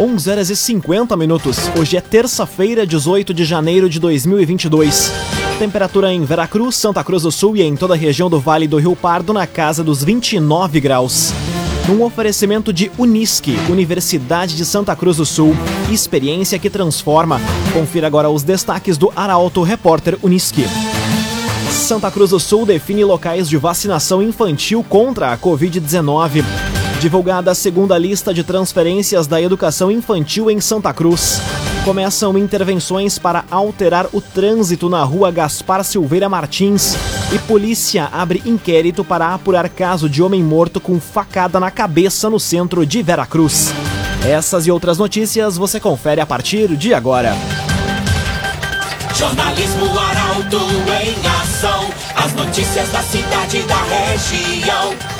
11 horas e 50 minutos. Hoje é terça-feira, 18 de janeiro de 2022. Temperatura em Veracruz, Santa Cruz do Sul e em toda a região do Vale do Rio Pardo na casa dos 29 graus. Num oferecimento de Unisque, Universidade de Santa Cruz do Sul, experiência que transforma. Confira agora os destaques do Arauto Repórter Unisque. Santa Cruz do Sul define locais de vacinação infantil contra a Covid-19. Divulgada a segunda lista de transferências da educação infantil em Santa Cruz. Começam intervenções para alterar o trânsito na rua Gaspar Silveira Martins. E polícia abre inquérito para apurar caso de homem morto com facada na cabeça no centro de Veracruz. Essas e outras notícias você confere a partir de agora. Jornalismo Arauto em ação. As notícias da cidade e da região.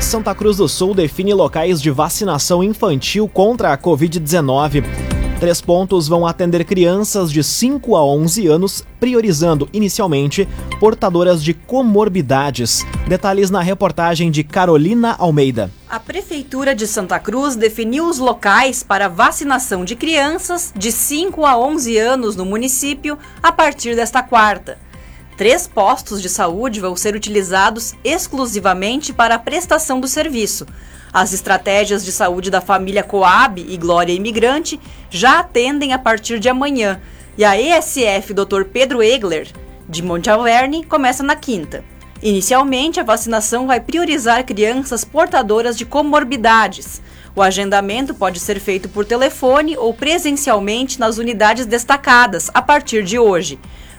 Santa Cruz do Sul define locais de vacinação infantil contra a Covid-19. Três pontos vão atender crianças de 5 a 11 anos, priorizando inicialmente portadoras de comorbidades. Detalhes na reportagem de Carolina Almeida. A Prefeitura de Santa Cruz definiu os locais para vacinação de crianças de 5 a 11 anos no município a partir desta quarta. Três postos de saúde vão ser utilizados exclusivamente para a prestação do serviço. As estratégias de saúde da família Coab e Glória Imigrante já atendem a partir de amanhã. E a ESF Dr. Pedro Egler, de Monte Alverne, começa na quinta. Inicialmente, a vacinação vai priorizar crianças portadoras de comorbidades. O agendamento pode ser feito por telefone ou presencialmente nas unidades destacadas a partir de hoje.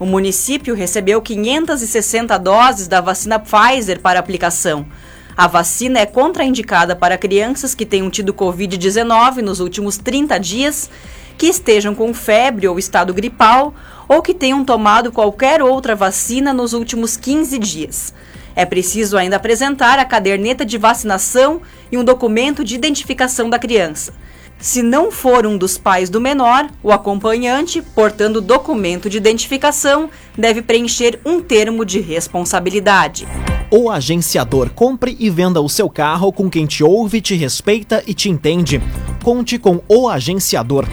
O município recebeu 560 doses da vacina Pfizer para aplicação. A vacina é contraindicada para crianças que tenham tido Covid-19 nos últimos 30 dias, que estejam com febre ou estado gripal ou que tenham tomado qualquer outra vacina nos últimos 15 dias. É preciso ainda apresentar a caderneta de vacinação e um documento de identificação da criança. Se não for um dos pais do menor, o acompanhante, portando documento de identificação, deve preencher um termo de responsabilidade. O agenciador compre e venda o seu carro com quem te ouve, te respeita e te entende. Conte com o agenciador.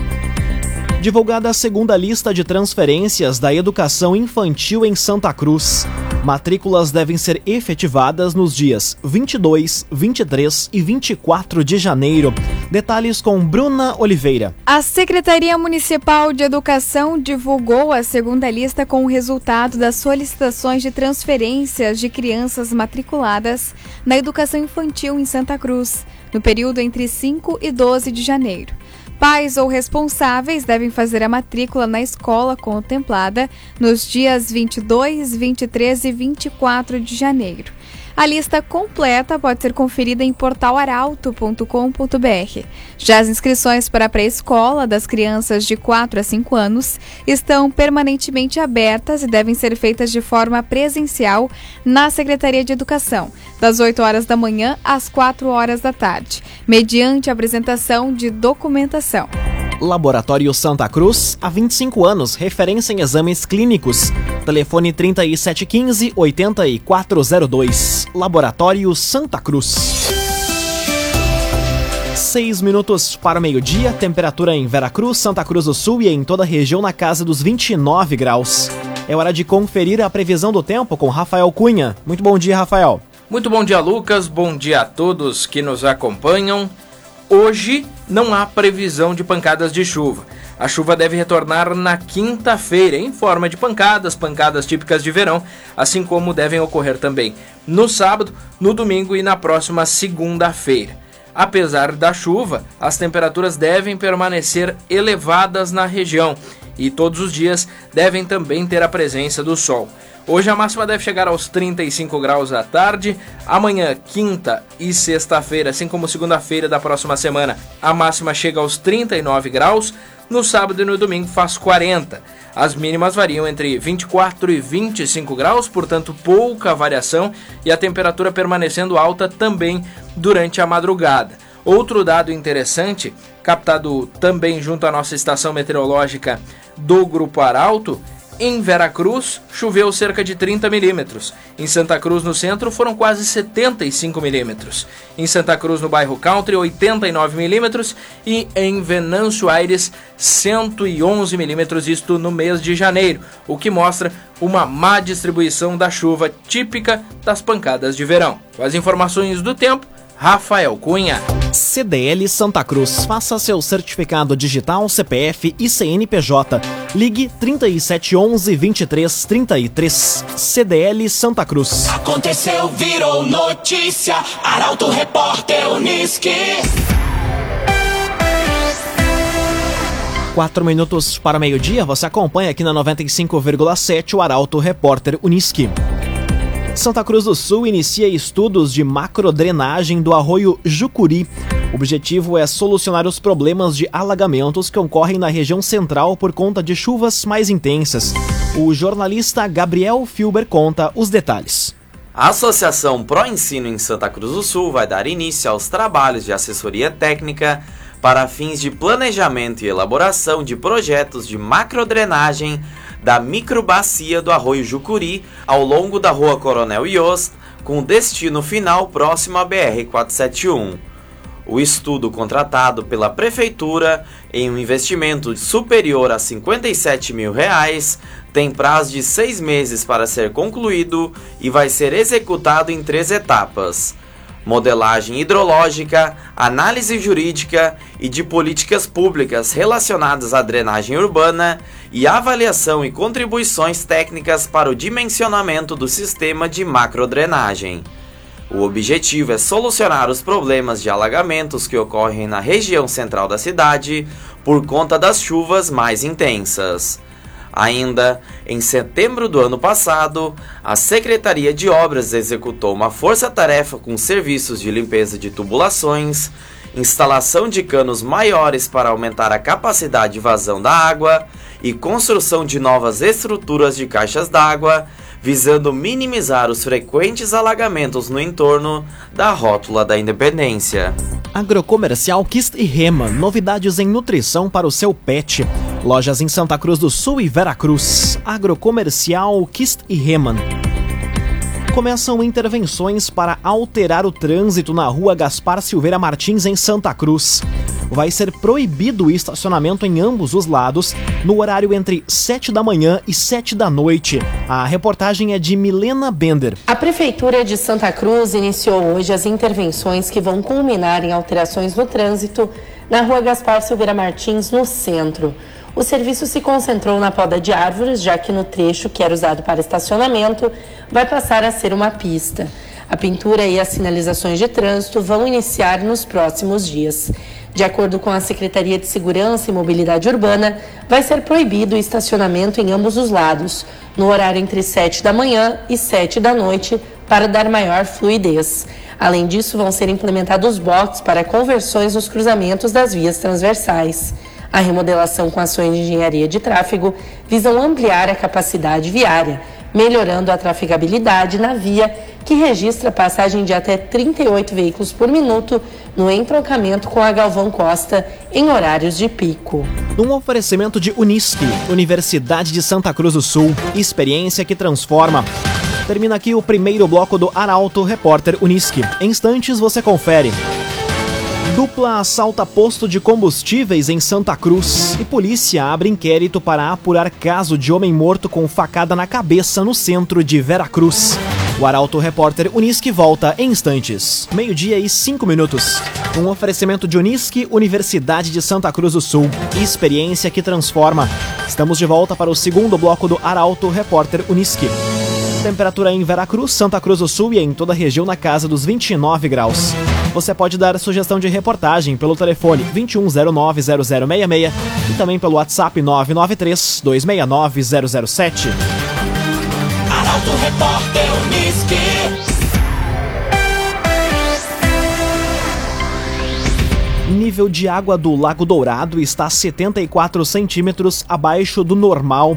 Divulgada a segunda lista de transferências da educação infantil em Santa Cruz. Matrículas devem ser efetivadas nos dias 22, 23 e 24 de janeiro. Detalhes com Bruna Oliveira. A Secretaria Municipal de Educação divulgou a segunda lista com o resultado das solicitações de transferências de crianças matriculadas na educação infantil em Santa Cruz, no período entre 5 e 12 de janeiro. Pais ou responsáveis devem fazer a matrícula na escola contemplada nos dias 22, 23 e 24 de janeiro. A lista completa pode ser conferida em portalaralto.com.br. Já as inscrições para a pré-escola das crianças de 4 a 5 anos estão permanentemente abertas e devem ser feitas de forma presencial na Secretaria de Educação, das 8 horas da manhã às 4 horas da tarde, mediante apresentação de documentação. Laboratório Santa Cruz, há 25 anos, referência em exames clínicos. Telefone 3715 8402. Laboratório Santa Cruz. Seis minutos para o meio-dia, temperatura em Veracruz, Santa Cruz do Sul e em toda a região na casa dos 29 graus. É hora de conferir a previsão do tempo com Rafael Cunha. Muito bom dia, Rafael. Muito bom dia, Lucas. Bom dia a todos que nos acompanham. Hoje não há previsão de pancadas de chuva. A chuva deve retornar na quinta-feira em forma de pancadas, pancadas típicas de verão, assim como devem ocorrer também no sábado, no domingo e na próxima segunda-feira. Apesar da chuva, as temperaturas devem permanecer elevadas na região e todos os dias devem também ter a presença do sol. Hoje a máxima deve chegar aos 35 graus à tarde. Amanhã, quinta e sexta-feira, assim como segunda-feira da próxima semana, a máxima chega aos 39 graus. No sábado e no domingo faz 40. As mínimas variam entre 24 e 25 graus, portanto pouca variação, e a temperatura permanecendo alta também durante a madrugada. Outro dado interessante, captado também junto à nossa estação meteorológica do Grupo Arauto, em Veracruz, choveu cerca de 30 milímetros. Em Santa Cruz, no centro, foram quase 75 milímetros. Em Santa Cruz, no bairro Country, 89 milímetros. E em Venâncio Aires, 111 milímetros, isto no mês de janeiro, o que mostra uma má distribuição da chuva típica das pancadas de verão. Com as informações do tempo, Rafael Cunha. CDL Santa Cruz. Faça seu certificado digital, CPF e CNPJ. Ligue 3711 2333. CDL Santa Cruz. Aconteceu, virou notícia. Arauto Repórter Uniski. Quatro minutos para meio-dia, você acompanha aqui na 95,7 o Arauto Repórter Uniski. Santa Cruz do Sul inicia estudos de macrodrenagem do arroio Jucuri. O objetivo é solucionar os problemas de alagamentos que ocorrem na região central por conta de chuvas mais intensas. O jornalista Gabriel Filber conta os detalhes. A Associação Pro Ensino em Santa Cruz do Sul vai dar início aos trabalhos de assessoria técnica para fins de planejamento e elaboração de projetos de macrodrenagem da microbacia do Arroio Jucuri ao longo da Rua Coronel Yost, com destino final próximo à BR-471. O estudo contratado pela Prefeitura em um investimento superior a 57 mil reais tem prazo de seis meses para ser concluído e vai ser executado em três etapas modelagem hidrológica, análise jurídica e de políticas públicas relacionadas à drenagem urbana e avaliação e contribuições técnicas para o dimensionamento do sistema de macrodrenagem. O objetivo é solucionar os problemas de alagamentos que ocorrem na região central da cidade por conta das chuvas mais intensas. Ainda em setembro do ano passado, a Secretaria de Obras executou uma força-tarefa com serviços de limpeza de tubulações, instalação de canos maiores para aumentar a capacidade de vazão da água e construção de novas estruturas de caixas d'água, visando minimizar os frequentes alagamentos no entorno da rótula da Independência. Agrocomercial Kist e Rema, novidades em nutrição para o seu pet. Lojas em Santa Cruz do Sul e Veracruz. Agrocomercial Kist e Reman. Começam intervenções para alterar o trânsito na rua Gaspar Silveira Martins, em Santa Cruz. Vai ser proibido o estacionamento em ambos os lados no horário entre 7 da manhã e 7 da noite. A reportagem é de Milena Bender. A Prefeitura de Santa Cruz iniciou hoje as intervenções que vão culminar em alterações no trânsito na rua Gaspar Silveira Martins, no centro. O serviço se concentrou na poda de árvores, já que no trecho que era usado para estacionamento vai passar a ser uma pista. A pintura e as sinalizações de trânsito vão iniciar nos próximos dias. De acordo com a Secretaria de Segurança e Mobilidade Urbana, vai ser proibido o estacionamento em ambos os lados, no horário entre 7 da manhã e 7 da noite, para dar maior fluidez. Além disso, vão ser implementados boxes para conversões nos cruzamentos das vias transversais. A remodelação com ações de engenharia de tráfego visam ampliar a capacidade viária, melhorando a trafegabilidade na via, que registra passagem de até 38 veículos por minuto no entroncamento com a Galvão Costa em horários de pico. Um oferecimento de Unisque, Universidade de Santa Cruz do Sul, experiência que transforma. Termina aqui o primeiro bloco do Arauto Repórter Unisque. Em instantes você confere. Dupla assalta posto de combustíveis em Santa Cruz e polícia abre inquérito para apurar caso de homem morto com facada na cabeça no centro de Veracruz. O Arauto Repórter Unisque volta em instantes. Meio-dia e cinco minutos. Um oferecimento de Unisque, Universidade de Santa Cruz do Sul. Experiência que transforma. Estamos de volta para o segundo bloco do Arauto Repórter Unisque. Temperatura em Veracruz, Santa Cruz do Sul e em toda a região na casa dos 29 graus. Você pode dar sugestão de reportagem pelo telefone 21090066 e também pelo WhatsApp 993 269 007. Arauto Repórter Uniski. Nível de água do Lago Dourado está 74 centímetros abaixo do normal.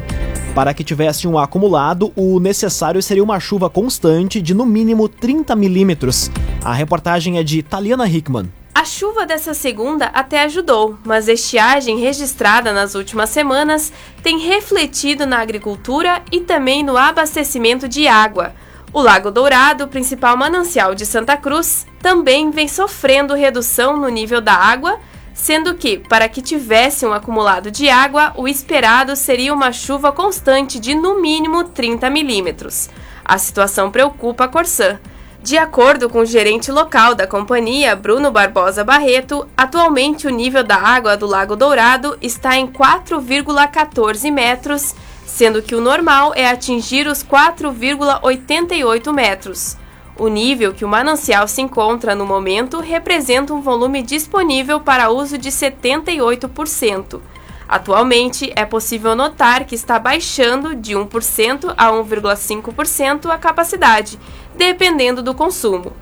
Para que tivesse um acumulado, o necessário seria uma chuva constante de no mínimo 30 milímetros. A reportagem é de Taliana Hickman. A chuva dessa segunda até ajudou, mas a estiagem registrada nas últimas semanas tem refletido na agricultura e também no abastecimento de água. O Lago Dourado, principal manancial de Santa Cruz, também vem sofrendo redução no nível da água, sendo que, para que tivesse um acumulado de água, o esperado seria uma chuva constante de no mínimo 30 milímetros. A situação preocupa a Corsã. De acordo com o gerente local da companhia, Bruno Barbosa Barreto, atualmente o nível da água do Lago Dourado está em 4,14 metros sendo que o normal é atingir os 4,88 metros. O nível que o manancial se encontra no momento representa um volume disponível para uso de 78%. Atualmente, é possível notar que está baixando de 1% a 1,5% a capacidade, dependendo do consumo.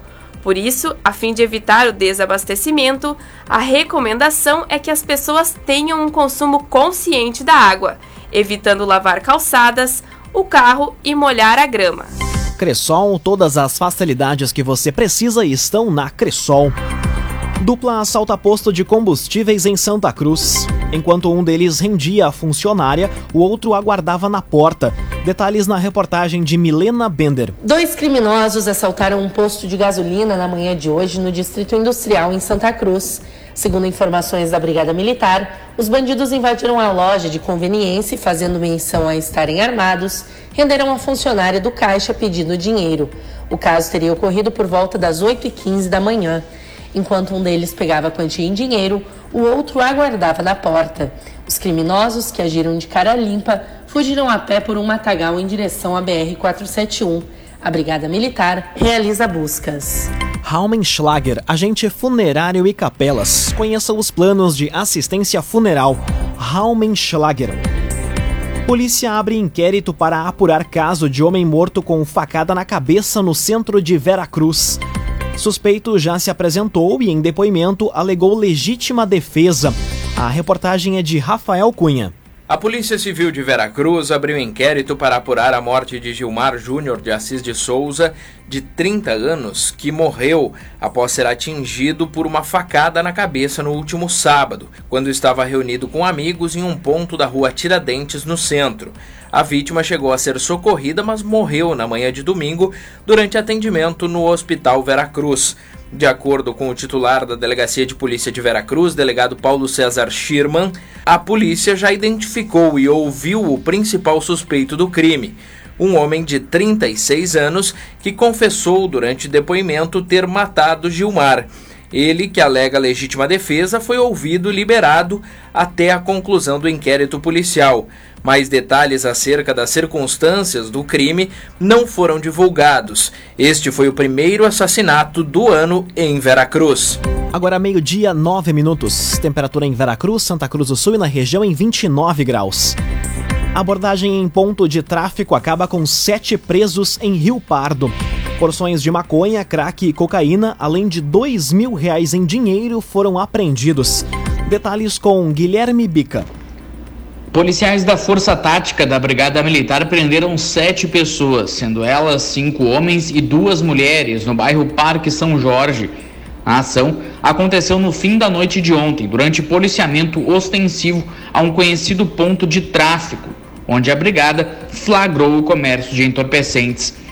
Por isso, a fim de evitar o desabastecimento, a recomendação é que as pessoas tenham um consumo consciente da água evitando lavar calçadas, o carro e molhar a grama. Cressol, todas as facilidades que você precisa estão na Cressol. Dupla assalta posto de combustíveis em Santa Cruz. Enquanto um deles rendia a funcionária, o outro aguardava na porta. Detalhes na reportagem de Milena Bender. Dois criminosos assaltaram um posto de gasolina na manhã de hoje no Distrito Industrial em Santa Cruz. Segundo informações da Brigada Militar, os bandidos invadiram a loja de conveniência e, fazendo menção a estarem armados, renderam a funcionária do caixa pedindo dinheiro. O caso teria ocorrido por volta das 8h15 da manhã. Enquanto um deles pegava a quantia em dinheiro, o outro aguardava na porta. Os criminosos, que agiram de cara limpa, fugiram a pé por um matagal em direção à BR-471. A Brigada Militar realiza buscas. Raumenschlager, agente funerário e capelas. Conheça os planos de assistência funeral. Raumenschlager. Polícia abre inquérito para apurar caso de homem morto com facada na cabeça no centro de Veracruz. Suspeito já se apresentou e, em depoimento, alegou legítima defesa. A reportagem é de Rafael Cunha. A Polícia Civil de Veracruz abriu inquérito para apurar a morte de Gilmar Júnior de Assis de Souza, de 30 anos, que morreu após ser atingido por uma facada na cabeça no último sábado, quando estava reunido com amigos em um ponto da rua Tiradentes, no centro. A vítima chegou a ser socorrida, mas morreu na manhã de domingo durante atendimento no Hospital Veracruz. De acordo com o titular da Delegacia de Polícia de Veracruz, delegado Paulo César Schirman, a polícia já identificou e ouviu o principal suspeito do crime, um homem de 36 anos que confessou durante depoimento ter matado Gilmar. Ele, que alega legítima defesa, foi ouvido e liberado até a conclusão do inquérito policial. Mais detalhes acerca das circunstâncias do crime não foram divulgados. Este foi o primeiro assassinato do ano em Veracruz. Agora meio-dia, 9 minutos. Temperatura em Veracruz, Santa Cruz do Sul e na região em 29 graus. Abordagem em ponto de tráfico acaba com sete presos em Rio Pardo. Porções de maconha, crack e cocaína, além de dois mil reais em dinheiro, foram apreendidos. Detalhes com Guilherme Bica. Policiais da Força Tática da Brigada Militar prenderam sete pessoas, sendo elas cinco homens e duas mulheres, no bairro Parque São Jorge. A ação aconteceu no fim da noite de ontem, durante policiamento ostensivo a um conhecido ponto de tráfico, onde a brigada flagrou o comércio de entorpecentes.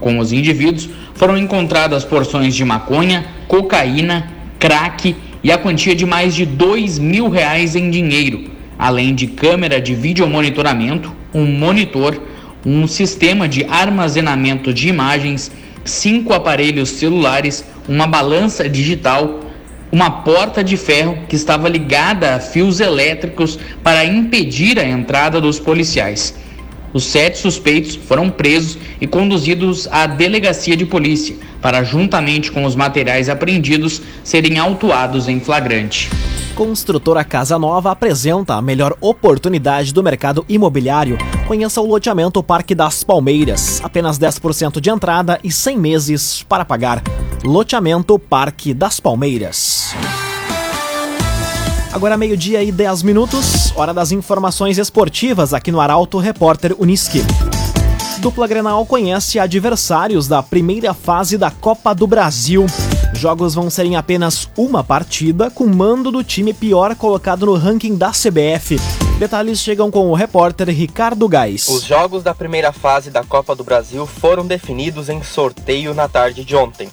Com os indivíduos foram encontradas porções de maconha, cocaína, crack e a quantia de mais de dois mil reais em dinheiro além de câmera de videomonitoramento, um monitor, um sistema de armazenamento de imagens, cinco aparelhos celulares, uma balança digital, uma porta de ferro que estava ligada a fios elétricos para impedir a entrada dos policiais. Os sete suspeitos foram presos e conduzidos à delegacia de polícia para, juntamente com os materiais apreendidos, serem autuados em flagrante. Construtora Casa Nova apresenta a melhor oportunidade do mercado imobiliário. Conheça o loteamento Parque das Palmeiras. Apenas 10% de entrada e 100 meses para pagar. Loteamento Parque das Palmeiras. Agora meio-dia e 10 minutos, hora das informações esportivas aqui no Arauto Repórter Uniski. Dupla Grenal conhece adversários da primeira fase da Copa do Brasil. Jogos vão ser em apenas uma partida, com mando do time pior colocado no ranking da CBF. Detalhes chegam com o repórter Ricardo Gás. Os jogos da primeira fase da Copa do Brasil foram definidos em sorteio na tarde de ontem.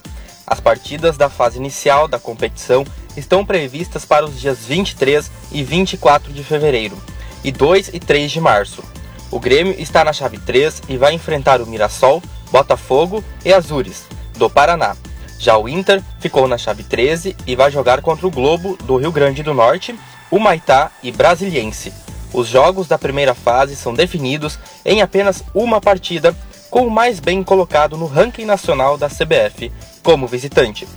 As partidas da fase inicial da competição estão previstas para os dias 23 e 24 de fevereiro e 2 e 3 de março. O Grêmio está na chave 3 e vai enfrentar o Mirassol, Botafogo e Azures, do Paraná. Já o Inter ficou na chave 13 e vai jogar contra o Globo do Rio Grande do Norte, o Maitá e Brasiliense. Os jogos da primeira fase são definidos em apenas uma partida, com o mais bem colocado no ranking nacional da CBF como visitante.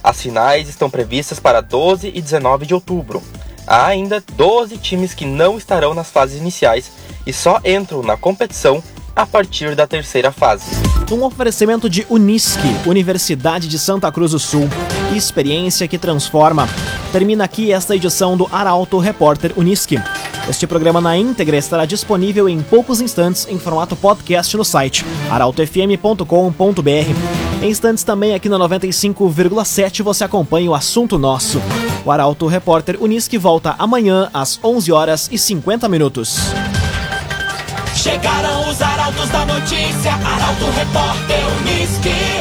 As finais estão previstas para 12 e 19 de outubro. Há ainda 12 times que não estarão nas fases iniciais e só entram na competição a partir da terceira fase. Um oferecimento de Unisque, Universidade de Santa Cruz do Sul. Experiência que transforma. Termina aqui esta edição do Arauto Repórter Unisque. Este programa na íntegra estará disponível em poucos instantes em formato podcast no site arautofm.com.br. Em instantes também aqui na 95,7 você acompanha o assunto nosso. O Arauto Repórter Unisque volta amanhã às 11 horas e 50 minutos. Chegaram os arautos da notícia, Arauto Repórter Unisque.